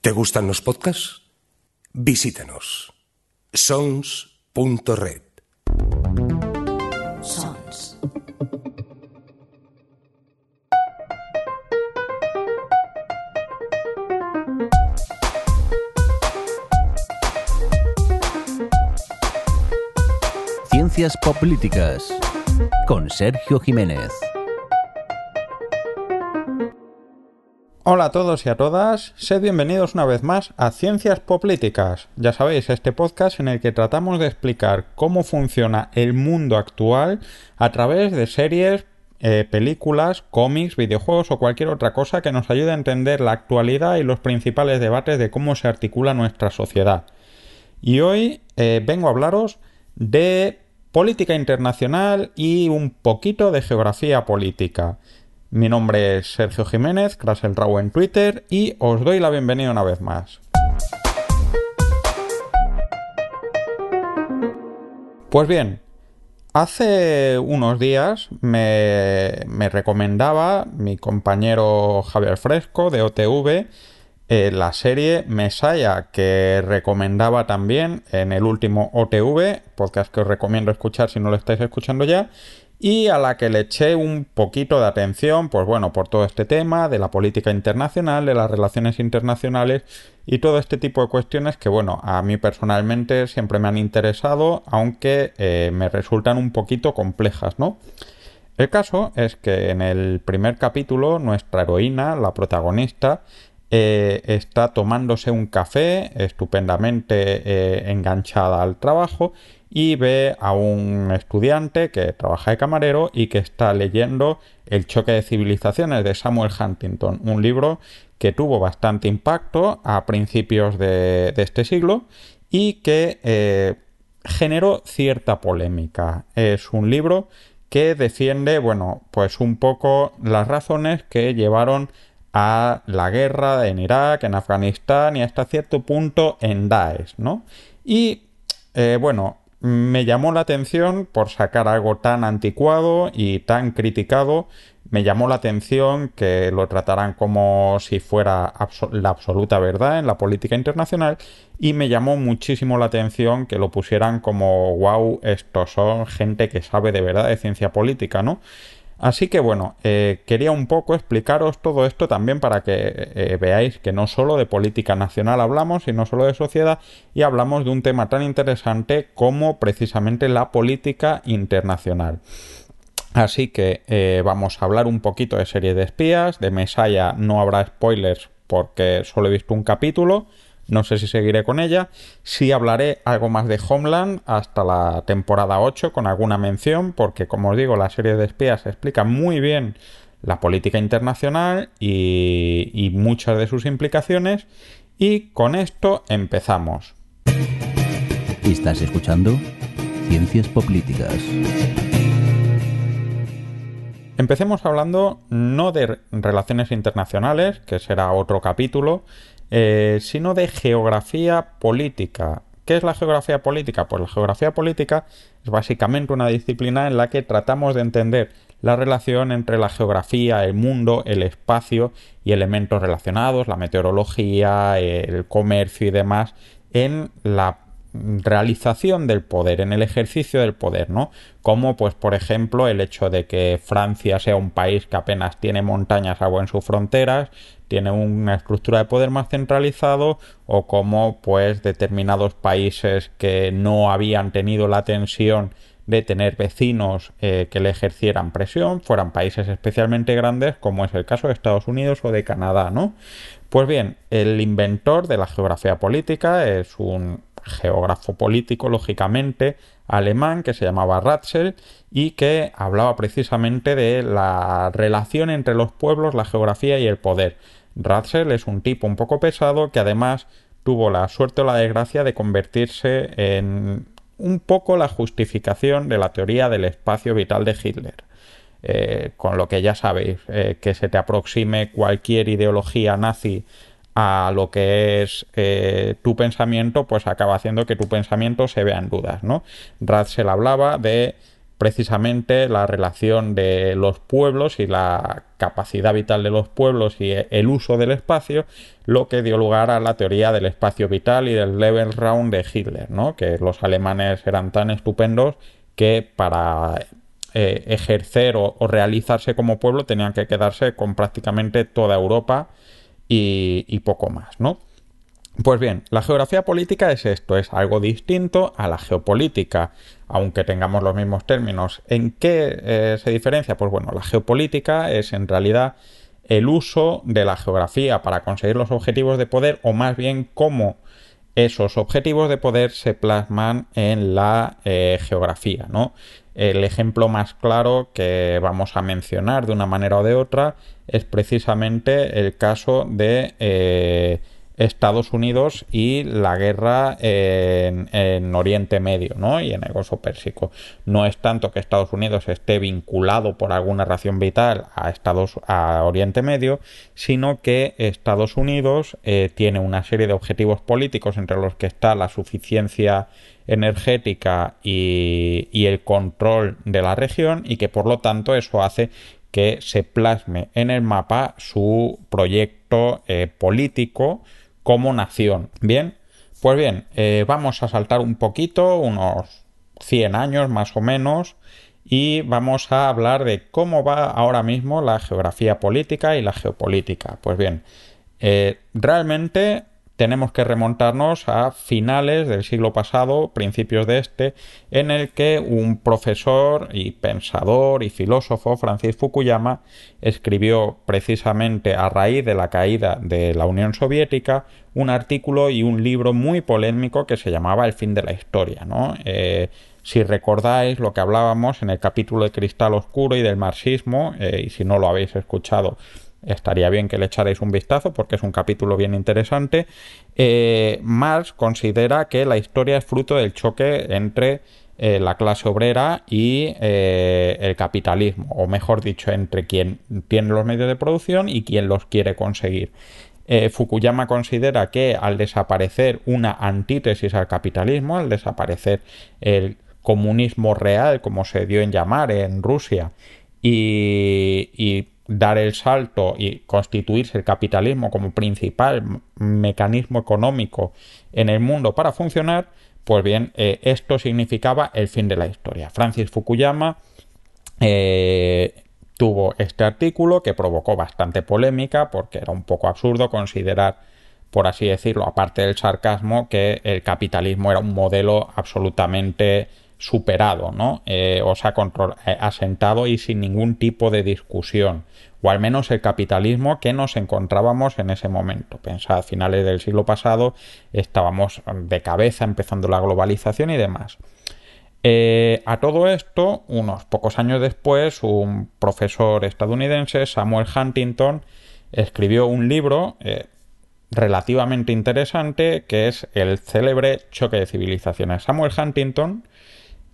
¿Te gustan los podcasts? Visítanos. sons.red. Sons. Ciencias Políticas con Sergio Jiménez. Hola a todos y a todas, sed bienvenidos una vez más a Ciencias Políticas. Ya sabéis, este podcast en el que tratamos de explicar cómo funciona el mundo actual a través de series, eh, películas, cómics, videojuegos o cualquier otra cosa que nos ayude a entender la actualidad y los principales debates de cómo se articula nuestra sociedad. Y hoy eh, vengo a hablaros de política internacional y un poquito de geografía política. Mi nombre es Sergio Jiménez, el Rau en Twitter, y os doy la bienvenida una vez más. Pues bien, hace unos días me, me recomendaba mi compañero Javier Fresco de OTV eh, la serie Messiah, que recomendaba también en el último OTV, podcast que os recomiendo escuchar si no lo estáis escuchando ya, y a la que le eché un poquito de atención, pues bueno, por todo este tema de la política internacional, de las relaciones internacionales y todo este tipo de cuestiones que, bueno, a mí personalmente siempre me han interesado, aunque eh, me resultan un poquito complejas, ¿no? El caso es que en el primer capítulo nuestra heroína, la protagonista, eh, está tomándose un café estupendamente eh, enganchada al trabajo y ve a un estudiante que trabaja de camarero y que está leyendo El choque de civilizaciones de Samuel Huntington, un libro que tuvo bastante impacto a principios de, este siglo y que eh, generó cierta polémica. Es un libro que defiende, bueno, pues un poco las razones que llevaron a la guerra en Irak, en Afganistán y hasta cierto punto en Daesh, ¿no? Y eh, bueno, me llamó la atención por sacar algo tan anticuado y tan criticado. Me llamó la atención que lo trataran como si fuera la absoluta verdad en la política internacional y me llamó muchísimo la atención que lo pusieran como wow, estos son gente que sabe de verdad de ciencia política, ¿no? Así que bueno, eh, quería un poco explicaros todo esto también para que eh, veáis que no solo de política nacional hablamos, sino solo de sociedad y hablamos de un tema tan interesante como precisamente la política internacional. Así que eh, vamos a hablar un poquito de serie de espías, de Messiah no habrá spoilers porque solo he visto un capítulo, no sé si seguiré con ella. Sí hablaré algo más de Homeland hasta la temporada 8 con alguna mención, porque como os digo, la serie de espías explica muy bien la política internacional y, muchas de sus implicaciones. Y con esto empezamos. Estás escuchando Ciencias Políticas. Empecemos hablando no de relaciones internacionales, que será otro capítulo, eh, sino de geografía política. ¿Qué es la geografía política? Pues la geografía política es básicamente una disciplina en la que tratamos de entender la relación entre la geografía, el mundo, el espacio y elementos relacionados, la meteorología, el comercio y demás, en la realización del poder, en el ejercicio del poder, ¿no? Como pues por ejemplo el hecho de que Francia sea un país que apenas tiene montañas agua en sus fronteras, tiene una estructura de poder más centralizado o como pues determinados países que no habían tenido la tensión de tener vecinos eh, que le ejercieran presión, fueran países especialmente grandes como es el caso de Estados Unidos o de Canadá, ¿no? Pues bien, el inventor de la geografía política es un geógrafo político, lógicamente, alemán que se llamaba Ratzel y que hablaba precisamente de la relación entre los pueblos, la geografía y el poder. Ratzel es un tipo un poco pesado que además tuvo la suerte o la desgracia de convertirse en un poco la justificación de la teoría del espacio vital de Hitler. Eh, con lo que ya sabéis, eh, que se te aproxime cualquier ideología nazi a lo que es eh, tu pensamiento, pues acaba haciendo que tu pensamiento se vea en dudas, ¿no? Ratzel hablaba de precisamente la relación de los pueblos y la capacidad vital de los pueblos y el uso del espacio, lo que dio lugar a la teoría del espacio vital y del Lebensraum de Hitler, ¿no? que los alemanes eran tan estupendos que para eh, ejercer o, realizarse como pueblo tenían que quedarse con prácticamente toda Europa y, y poco más, ¿no? Pues bien, la geografía política es esto, es algo distinto a la geopolítica, aunque tengamos los mismos términos. ¿En qué eh, se diferencia? Pues bueno, la geopolítica es en realidad el uso de la geografía para conseguir los objetivos de poder, o más bien cómo esos objetivos de poder se plasman en la eh, geografía, ¿no? El ejemplo más claro que vamos a mencionar de una manera o de otra es precisamente el caso de eh, Estados Unidos y la guerra en, Oriente Medio ¿no? y en el Golfo Pérsico. No es tanto que Estados Unidos esté vinculado por alguna razón vital a, Estados, a Oriente Medio, sino que Estados Unidos eh, tiene una serie de objetivos políticos entre los que está la suficiencia energética y, el control de la región y que por lo tanto eso hace que se plasme en el mapa su proyecto eh, político como nación. Bien, pues bien, eh, vamos a saltar un poquito, unos 100 años más o menos, y vamos a hablar de cómo va ahora mismo la geografía política y la geopolítica. Pues bien, eh, realmente tenemos que remontarnos a finales del siglo pasado, principios de este, en el que un profesor y pensador y filósofo, Francis Fukuyama, escribió precisamente a raíz de la caída de la Unión Soviética un artículo y un libro muy polémico que se llamaba El fin de la historia. Eh, si recordáis lo que hablábamos en el capítulo de Cristal Oscuro y del marxismo, eh, y si no lo habéis escuchado, estaría bien que le echarais un vistazo porque es un capítulo bien interesante. Eh, Marx considera que la historia es fruto del choque entre eh, la clase obrera y eh, el capitalismo, o mejor dicho, entre quien tiene los medios de producción y quien los quiere conseguir. Fukuyama considera que al desaparecer una antítesis al capitalismo, al desaparecer el comunismo real, como se dio en llamar en Rusia, y dar el salto y constituirse el capitalismo como principal mecanismo económico en el mundo para funcionar, pues bien, eh, esto significaba el fin de la historia. Francis Fukuyama eh, tuvo este artículo que provocó bastante polémica porque era un poco absurdo considerar, por así decirlo, aparte del sarcasmo, que el capitalismo era un modelo absolutamente superado, ¿no? Eh, o sea, asentado y sin ningún tipo de discusión, o al menos el capitalismo que nos encontrábamos en ese momento. Pensad, a finales del siglo pasado estábamos de cabeza empezando la globalización y demás. Eh, a todo esto, unos pocos años después, un profesor estadounidense, Samuel Huntington, escribió un libro relativamente interesante que es el célebre choque de civilizaciones. Samuel Huntington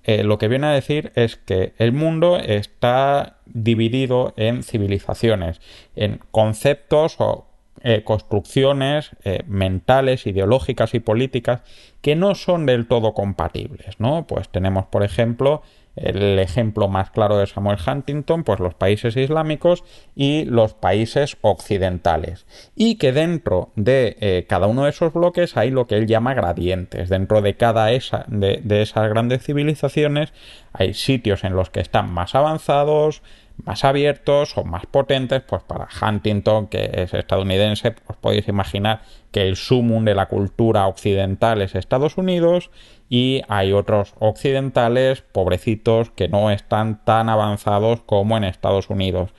eh, lo que viene a decir es que el mundo está dividido en civilizaciones, en conceptos o eh, construcciones eh, mentales, ideológicas y políticas que no son del todo compatibles, ¿no? Pues tenemos, por ejemplo, el ejemplo más claro de Samuel Huntington, pues los países islámicos y los países occidentales. Y que dentro de eh, cada uno de esos bloques hay lo que él llama gradientes. Dentro de cada esa, de, de esas grandes civilizaciones hay sitios en los que están más avanzados, más abiertos o más potentes, pues para Huntington, que es estadounidense, pues podéis imaginar que el sumum de la cultura occidental es Estados Unidos y hay otros occidentales, pobrecitos, que no están tan avanzados como en Estados Unidos.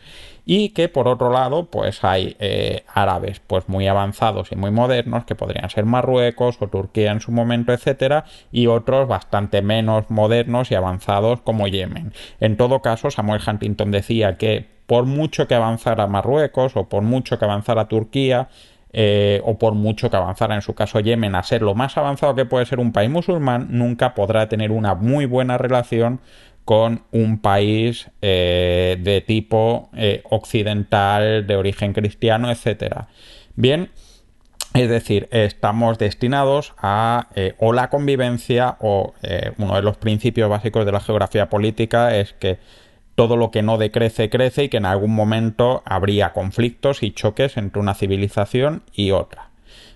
Y que por otro lado pues hay eh, árabes pues muy avanzados y muy modernos que podrían ser Marruecos o Turquía en su momento etcétera y otros bastante menos modernos y avanzados como Yemen. En todo caso Samuel Huntington decía que por mucho que avanzara Marruecos o por mucho que avanzara Turquía eh, o por mucho que avanzara en su caso Yemen a ser lo más avanzado que puede ser un país musulmán, nunca podrá tener una muy buena relación con un país eh, de tipo eh, occidental, de origen cristiano, etc. Bien, Es decir, estamos destinados a o la convivencia o uno de los principios básicos de la geografía política es que todo lo que no decrece crece y que en algún momento habría conflictos y choques entre una civilización y otra.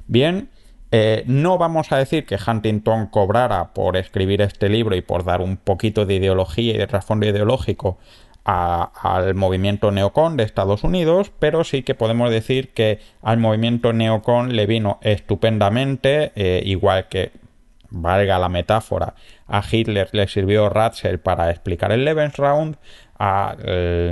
Bien, eh, no vamos a decir que Huntington cobrara por escribir este libro y por dar un poquito de ideología y de trasfondo ideológico al movimiento neocon de Estados Unidos, pero sí que podemos decir que al movimiento neocon le vino estupendamente, eh, igual que, valga la metáfora, a Hitler le sirvió Ratzel para explicar el Lebensraum, a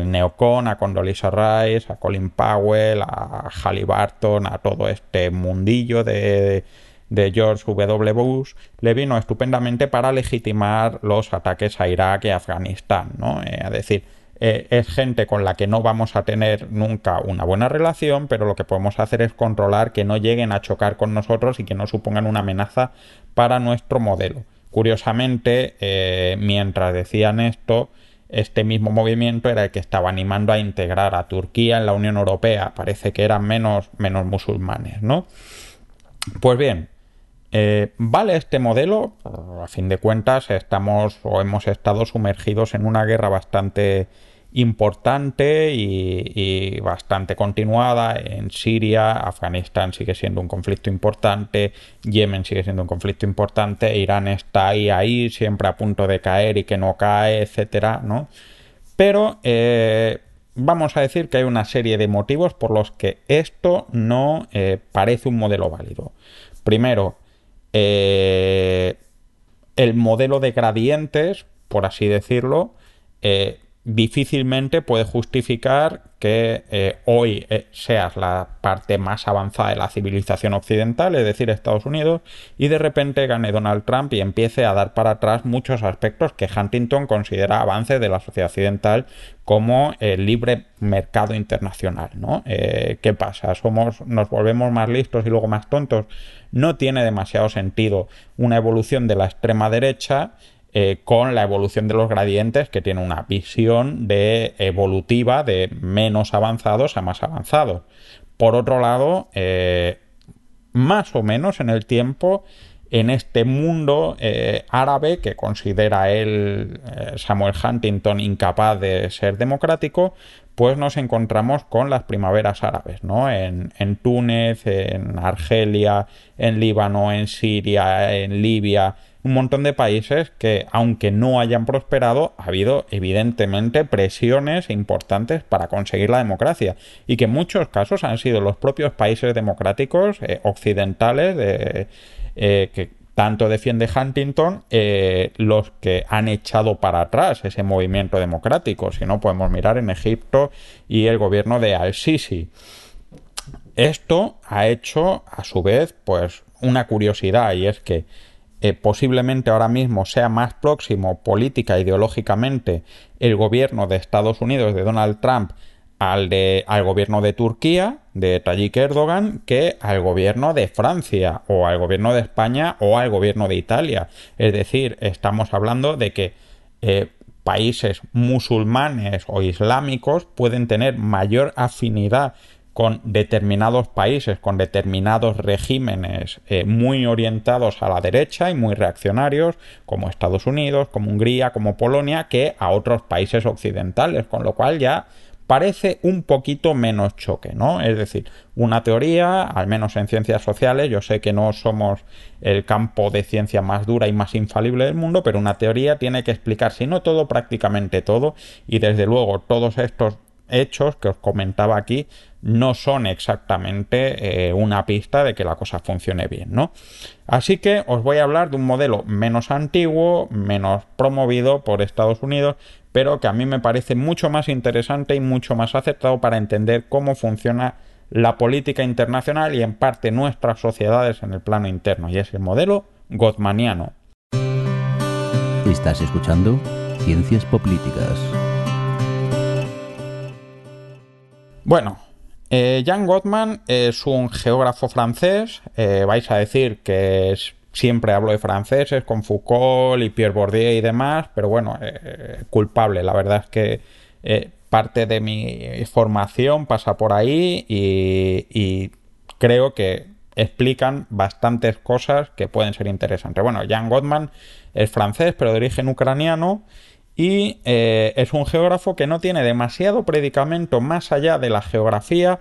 neocon, a Condoleezza Rice, a Colin Powell, a Halliburton, a todo este mundillo de de George W. Bush le vino estupendamente para legitimar los ataques a Irak y Afganistán, ¿no? Eh, es decir, eh, es gente con la que no vamos a tener nunca una buena relación, pero lo que podemos hacer es controlar que no lleguen a chocar con nosotros y que no supongan una amenaza para nuestro modelo. Curiosamente, eh, mientras decían esto, este mismo movimiento era el que estaba animando a integrar a Turquía en la Unión Europea. Parece que eran menos, menos musulmanes, ¿no? Pues bien, eh, ¿Vale este modelo? A fin de cuentas, estamos o hemos estado sumergidos en una guerra bastante importante y, bastante continuada. En Siria, Afganistán sigue siendo un conflicto importante, Yemen sigue siendo un conflicto importante, Irán está ahí, ahí, siempre a punto de caer y que no cae, etcétera, ¿no? Pero eh, vamos a decir que hay una serie de motivos por los que esto no eh, parece un modelo válido. Primero, eh, el modelo de gradientes, por así decirlo, difícilmente puede justificar que eh, hoy eh, seas la parte más avanzada de la civilización occidental, es decir, Estados Unidos, y de repente gane Donald Trump y empiece a dar para atrás muchos aspectos que Huntington considera avances de la sociedad occidental como el libre mercado internacional, ¿no? Eh, ¿Qué pasa? ¿Somos, nos volvemos más listos y luego más tontos? No tiene demasiado sentido una evolución de la extrema derecha eh, con la evolución de los gradientes que tiene una visión de evolutiva de menos avanzados a más avanzados. Por otro lado, eh, más o menos en el tiempo, en este mundo eh, árabe que considera él, Samuel Huntington, incapaz de ser democrático, pues nos encontramos con las primaveras árabes, ¿no? En, en Túnez, en Argelia, en Líbano, en Siria, en Libia, un montón de países que, aunque no hayan prosperado, ha habido evidentemente presiones importantes para conseguir la democracia y que en muchos casos han sido los propios países democráticos eh, occidentales de, eh, que tanto defiende Huntington eh, los que han echado para atrás ese movimiento democrático. Si no, podemos mirar en Egipto y el gobierno de Al-Sisi. Esto ha hecho, a su vez, pues una curiosidad y es que eh, posiblemente ahora mismo sea más próximo política ideológicamente el gobierno de Estados Unidos de Donald Trump al, de, al gobierno de Turquía, de Tayyip Erdogan, que al gobierno de Francia o al gobierno de España o al gobierno de Italia. Es decir, estamos hablando de que eh, países musulmanes o islámicos pueden tener mayor afinidad con determinados países, con determinados regímenes eh, muy orientados a la derecha y muy reaccionarios, como Estados Unidos, como Hungría, como Polonia, que a otros países occidentales, con lo cual ya parece un poquito menos choque, ¿no? Es decir, una teoría, al menos en ciencias sociales, yo sé que no somos el campo de ciencia más dura y más infalible del mundo, pero una teoría tiene que explicar, si no todo, prácticamente todo, y desde luego todos estos hechos que os comentaba aquí no son exactamente eh, una pista de que la cosa funcione bien, ¿no? Así que os voy a hablar de un modelo menos antiguo, menos promovido por Estados Unidos, pero que a mí me parece mucho más interesante y mucho más aceptado para entender cómo funciona la política internacional y en parte nuestras sociedades en el plano interno, y es el modelo gottmaniano. Estás escuchando Ciencias Políticas. Bueno, eh, Jan Gottman es un geógrafo francés. Eh, vais a decir que siempre hablo de franceses con Foucault y Pierre Bourdieu y demás, pero bueno, eh, culpable. La verdad es que parte de mi formación pasa por ahí y, creo que explican bastantes cosas que pueden ser interesantes. Bueno, Jan Gottman es francés, pero de origen ucraniano y eh, es un geógrafo que no tiene demasiado predicamento más allá de la geografía,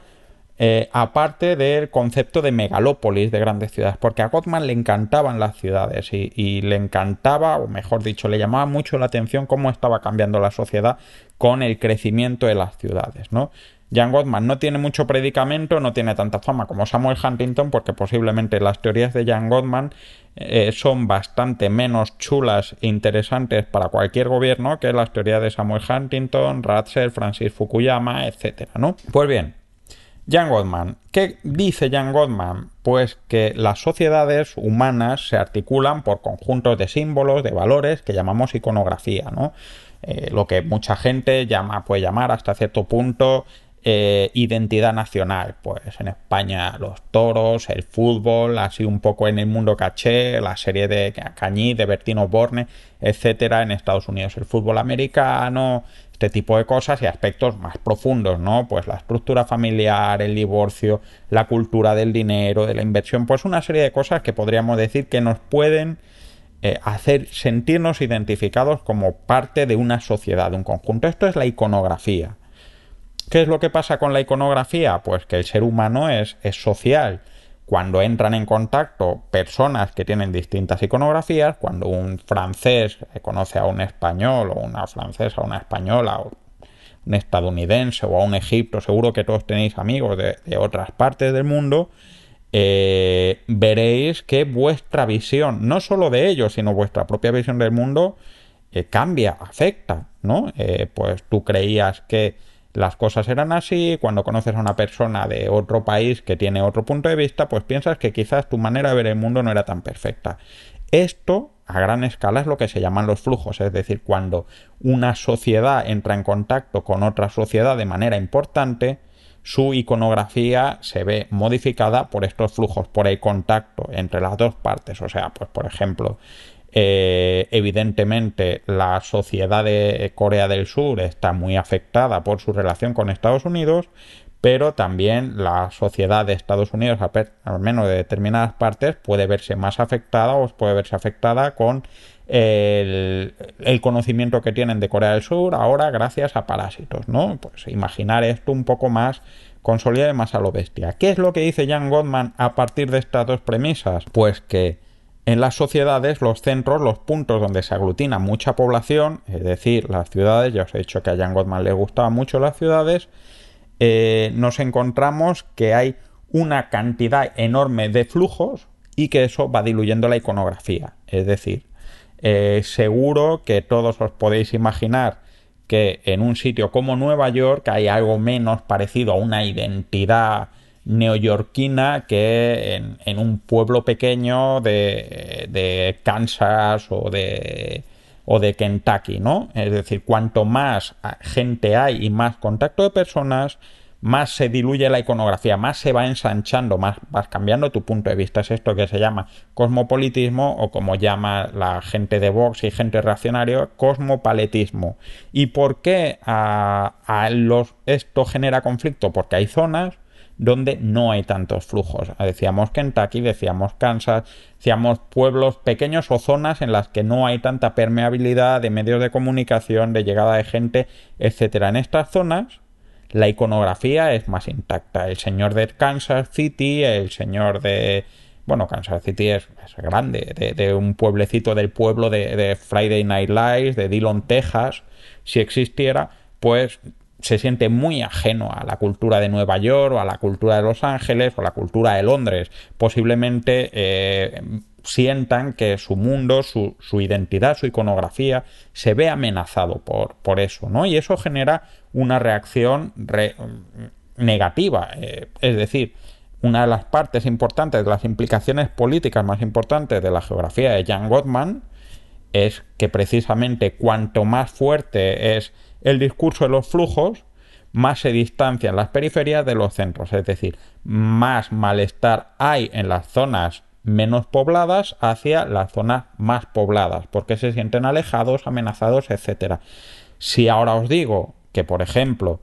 eh, aparte del concepto de megalópolis, de grandes ciudades, porque a Gottman le encantaban las ciudades y, y, le encantaba, o mejor dicho, le llamaba mucho la atención cómo estaba cambiando la sociedad con el crecimiento de las ciudades, ¿no? Jan Gottman no tiene mucho predicamento, no tiene tanta fama como Samuel Huntington, porque posiblemente las teorías de Jan Gottman eh, son bastante menos chulas e interesantes para cualquier gobierno que las teorías de Samuel Huntington, Ratzer, Francis Fukuyama, etc. ¿no? Pues bien, Jan Gottman. ¿Qué dice Jan Gottman? Pues que las sociedades humanas se articulan por conjuntos de símbolos, de valores que llamamos iconografía, ¿no? Eh, lo que mucha gente llama, puede llamar hasta cierto punto eh, identidad nacional. Pues en España los toros, el fútbol, así un poco en el mundo caché, la serie de Cañí, de Bertino Borne, etcétera. En Estados Unidos el fútbol americano, este tipo de cosas y aspectos más profundos, ¿no? Pues la estructura familiar, el divorcio, la cultura del dinero, de la inversión, pues una serie de cosas que podríamos decir que nos pueden eh, hacer sentirnos identificados como parte de una sociedad, de un conjunto. Esto es la iconografía. ¿Qué es lo que pasa con la iconografía? Pues que el ser humano es, es social. Cuando entran en contacto personas que tienen distintas iconografías, cuando un francés conoce a un español o una francesa una española o un estadounidense o a un egipto, seguro que todos tenéis amigos de, otras partes del mundo, eh, veréis que vuestra visión, no solo de ellos, sino vuestra propia visión del mundo, eh, cambia, afecta, ¿no? Eh, pues tú creías que las cosas eran así, cuando conoces a una persona de otro país que tiene otro punto de vista, pues piensas que quizás tu manera de ver el mundo no era tan perfecta. Esto a gran escala es lo que se llaman los flujos, es decir, cuando una sociedad entra en contacto con otra sociedad de manera importante, su iconografía se ve modificada por estos flujos, por el contacto entre las dos partes. O sea, pues por ejemplo, eh, evidentemente, la sociedad de Corea del Sur está muy afectada por su relación con Estados Unidos, pero también la sociedad de Estados Unidos, al menos de determinadas partes, puede verse más afectada o puede verse afectada con el, conocimiento que tienen de Corea del Sur ahora gracias a parásitos, ¿no? Pues imaginar esto un poco más consolidado y más a lo bestia. ¿Qué es lo que dice Jan Gottman a partir de estas dos premisas? Pues que en las sociedades, los centros, los puntos donde se aglutina mucha población, es decir, las ciudades, ya os he dicho que a Jan Gottman le gustaban mucho las ciudades, eh, nos encontramos que hay una cantidad enorme de flujos y que eso va diluyendo la iconografía. Es decir, eh, seguro que todos os podéis imaginar que en un sitio como Nueva York hay algo menos parecido a una identidad neoyorquina que en, un pueblo pequeño de, Kansas o de, o de Kentucky, ¿no? Es decir, cuanto más gente hay y más contacto de personas, más se diluye la iconografía, más se va ensanchando, más vas cambiando tu punto de vista. Es esto que se llama cosmopolitismo o como llama la gente de Vox y gente reaccionario, cosmopaletismo. ¿Y por qué a, los, esto genera conflicto? Porque hay zonas donde no hay tantos flujos. Decíamos Kentucky, decíamos Kansas, decíamos pueblos pequeños o zonas en las que no hay tanta permeabilidad de medios de comunicación, de llegada de gente, etcétera. En estas zonas la iconografía es más intacta. El señor de Kansas City, el señor de bueno, Kansas City es, grande, de, un pueblecito del pueblo de, de, Friday Night Lights, de Dillon, Texas, si existiera, pues se siente muy ajeno a la cultura de Nueva York o a la cultura de Los Ángeles o a la cultura de Londres. Posiblemente eh, sientan que su mundo, su, identidad, su iconografía se ve amenazado por, por, eso, ¿no? Y eso genera una reacción negativa. Eh, es decir, una de las partes importantes, de las implicaciones políticas más importantes de la geografía de Jan Gottman es que precisamente cuanto más fuerte es el discurso de los flujos, más se distancian las periferias de los centros, es decir, más malestar hay en las zonas menos pobladas hacia las zonas más pobladas, porque se sienten alejados, amenazados, etc. Si ahora os digo que, por ejemplo,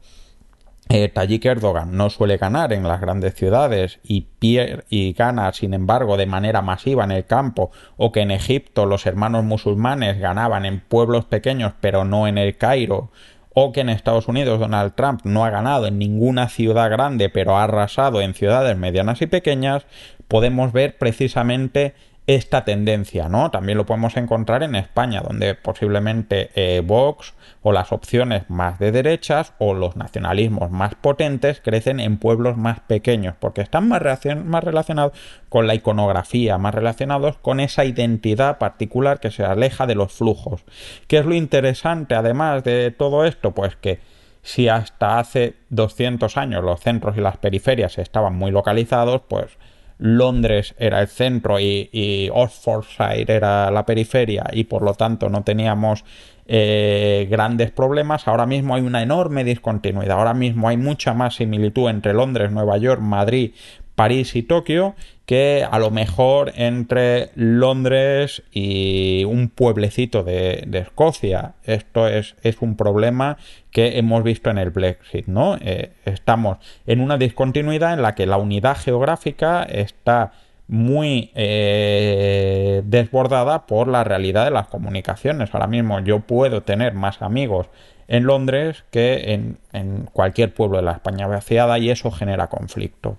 eh, Erdogan no suele ganar en las grandes ciudades y, y gana, sin embargo, de manera masiva en el campo, o que en Egipto los hermanos musulmanes ganaban en pueblos pequeños pero no en el Cairo, o que en Estados Unidos Donald Trump no ha ganado en ninguna ciudad grande pero ha arrasado en ciudades medianas y pequeñas, podemos ver precisamente esta tendencia, ¿no? También lo podemos encontrar en España, donde posiblemente eh, Vox o las opciones más de derechas o los nacionalismos más potentes crecen en pueblos más pequeños, porque están más, más relacionados con la iconografía, más relacionados con esa identidad particular que se aleja de los flujos. ¿Qué es lo interesante además de todo esto? Pues que si hasta hace 200 años los centros y las periferias estaban muy localizados, pues Londres era el centro y, Oxfordshire era la periferia y por lo tanto no teníamos eh, grandes problemas. Ahora mismo hay una enorme discontinuidad. Ahora mismo hay mucha más similitud entre Londres, Nueva York, Madrid, París y Tokio que a lo mejor entre Londres y un pueblecito de, Escocia. Esto es, es, un problema que hemos visto en el Brexit, ¿no? Eh, estamos en una discontinuidad en la que la unidad geográfica está muy eh, desbordada por la realidad de las comunicaciones. Ahora mismo yo puedo tener más amigos en Londres que en, en cualquier pueblo de la España vaciada y eso genera conflicto.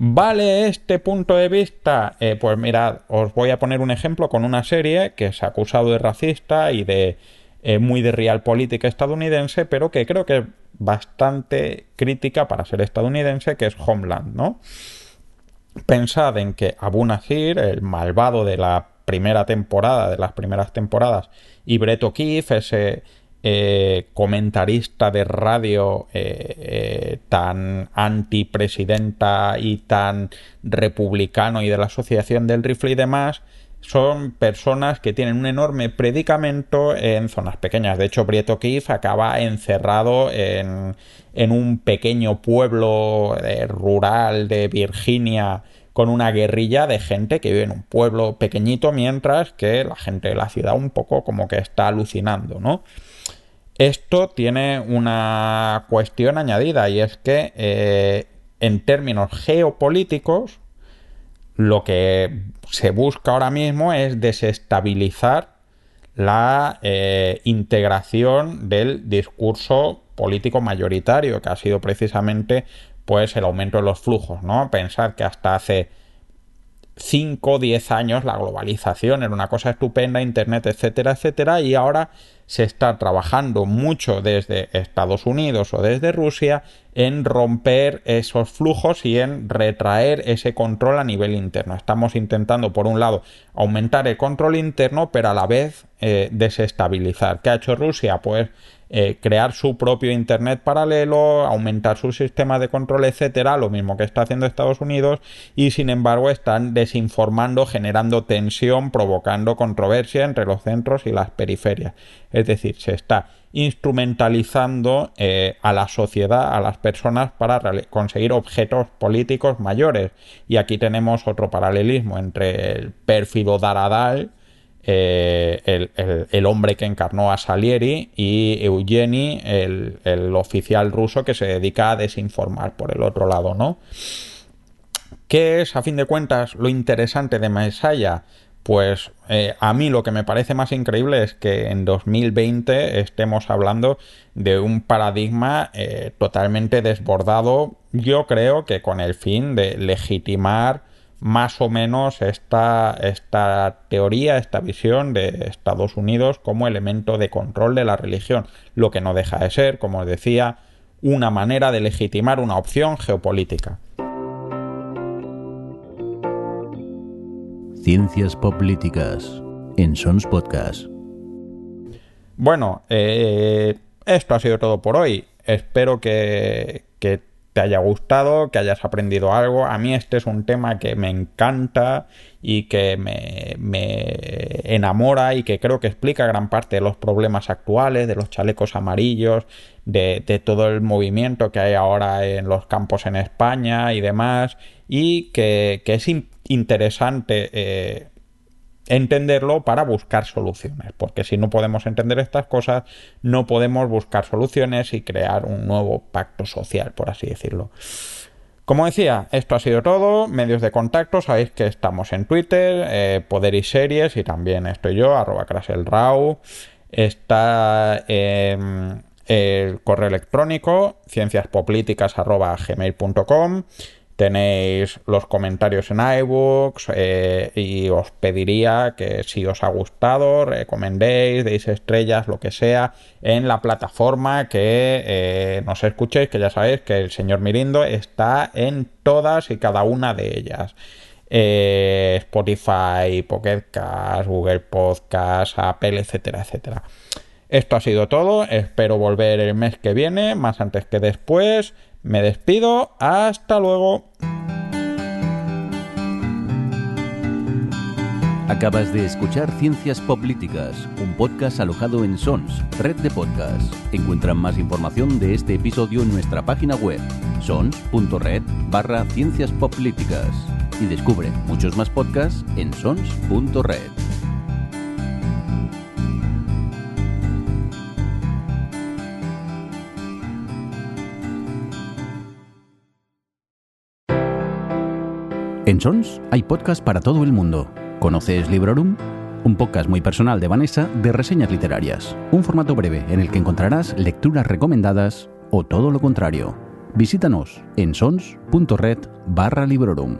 ¿Vale este punto de vista? Eh, pues mirad, os voy a poner un ejemplo con una serie que se ha acusado de racista y de eh, muy de real política estadounidense, pero que creo que es bastante crítica para ser estadounidense, que es Homeland, ¿no? Pensad en que Abu Nasir, el malvado de la primera temporada, de las primeras temporadas, y Brett O'Keefe, ese eh, comentarista de radio eh, eh, tan antipresidenta y tan republicano y de la Asociación del Rifle y demás, son personas que tienen un enorme predicamento en zonas pequeñas. De hecho, Prieto Keith acaba encerrado en, en un pequeño pueblo rural de Virginia con una guerrilla de gente que vive en un pueblo pequeñito mientras que la gente de la ciudad un poco como que está alucinando, ¿no? Esto tiene una cuestión añadida y es que eh, en términos geopolíticos lo que se busca ahora mismo es desestabilizar la eh, integración del discurso político mayoritario, que ha sido precisamente pues el aumento de los flujos, ¿no? Pensar que hasta hace 5 o 10 años la globalización era una cosa estupenda, internet, etcétera, etcétera, y ahora se está trabajando mucho desde Estados Unidos o desde Rusia en romper esos flujos y en retraer ese control a nivel interno. Estamos intentando, por un lado, aumentar el control interno, pero a la vez eh, desestabilizar. ¿Qué ha hecho Rusia? Pues eh, crear su propio Internet paralelo, aumentar su sistema de control, etcétera, lo mismo que está haciendo Estados Unidos, y sin embargo están desinformando, generando tensión, provocando controversia entre los centros y las periferias. Es decir, se está instrumentalizando eh, a la sociedad, a las personas para conseguir objetos políticos mayores. Y aquí tenemos otro paralelismo entre el pérfido Daradal, eh, el, hombre que encarnó a Salieri y Eugeni, el, el, oficial ruso que se dedica a desinformar por el otro lado, ¿no? ¿Qué es, a fin de cuentas, lo interesante de Messiah? Pues eh, a mí lo que me parece más increíble es que en 2020 estemos hablando de un paradigma eh, totalmente desbordado, yo creo que con el fin de legitimar más o menos esta, esta teoría, esta visión de Estados Unidos como elemento de control de la religión, lo que no deja de ser, como decía, una manera de legitimar una opción geopolítica. Ciencias Políticas en Sons Podcast. Bueno, eh, esto ha sido todo por hoy. Espero que, que te haya gustado, que hayas aprendido algo. A mí este es un tema que me encanta y que me, enamora y que creo que explica gran parte de los problemas actuales, de los chalecos amarillos, de, todo el movimiento que hay ahora en los campos en España y demás, y que, es interesante eh, entenderlo para buscar soluciones, porque si no podemos entender estas cosas, no podemos buscar soluciones y crear un nuevo pacto social, por así decirlo. Como decía, esto ha sido todo. Medios de contacto, sabéis que estamos en Twitter, eh, Poder y Series, y también estoy yo, arroba Craselrau. Está em, el correo electrónico, cienciaspoplíticas.gmail.com Tenéis los comentarios en iBooks eh, y os pediría que si os ha gustado, recomendéis, deis estrellas, lo que sea, en la plataforma que eh, nos escuchéis, que ya sabéis que el señor Mirindo está en todas y cada una de ellas. Eh, Spotify, Pocket Google Podcast, Apple, etcétera, etcétera. Esto ha sido todo. Espero volver el mes que viene, más antes que después. Me despido, hasta luego. Acabas de escuchar Ciencias Políticas, un podcast alojado en Sons, red de podcasts. Encuentran más información de este episodio en nuestra página web, sons.red barra Ciencias Políticas. Y descubre muchos más podcasts en sons.red. En Sons hay podcast para todo el mundo. ¿Conoces Librorum? Un podcast muy personal de Vanessa de reseñas literarias. Un formato breve en el que encontrarás lecturas recomendadas o todo lo contrario. Visítanos en sons.red barra Librorum.